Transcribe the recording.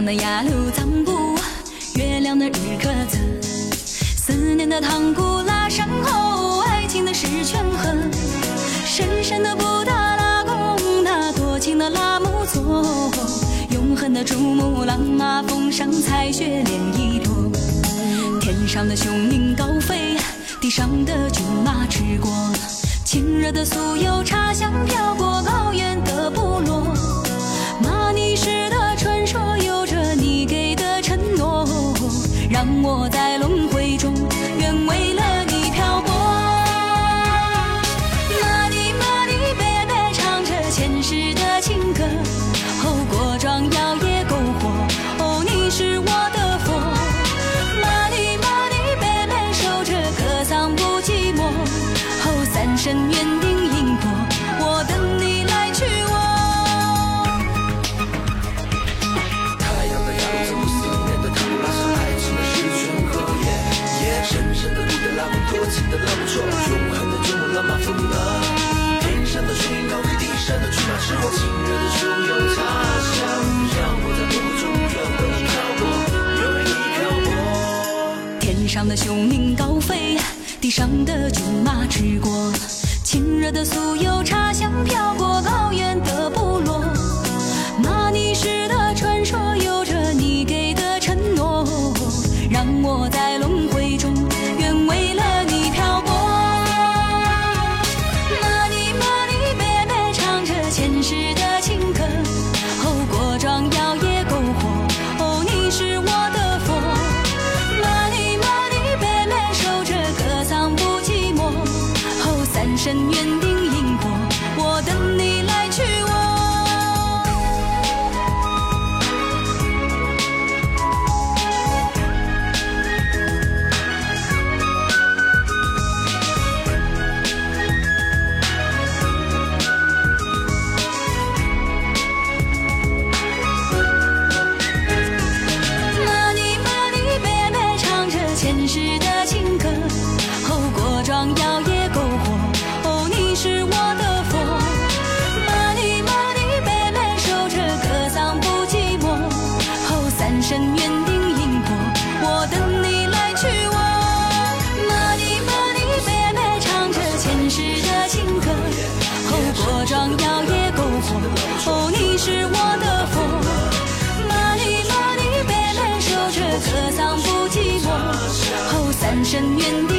那雅鲁藏布，月亮的日喀则，思念的唐古拉山后，爱情的石泉河，神圣的布达拉宫，那多情的拉木措，永恒的珠穆朗玛峰上彩雪莲一朵，天上的雄鹰高飞，地上的骏马驰过，亲热的酥油茶香飘过。我在。上的雄鹰高飞地上的骏马驰过。亲热的酥油茶香飘过高原的部落。玛尼石的传说有着你给的承诺让我在轮回中愿为了前世的情歌后锅庄摇曳篝火哦你是我的佛。玛尼玛尼妹妹守着格桑不寂寞。三生缘定因果我等你来娶我。玛尼玛尼妹妹唱着前世的情歌后锅庄摇曳篝火哦你是我的佛。玛尼玛尼妹妹守着格桑深渊底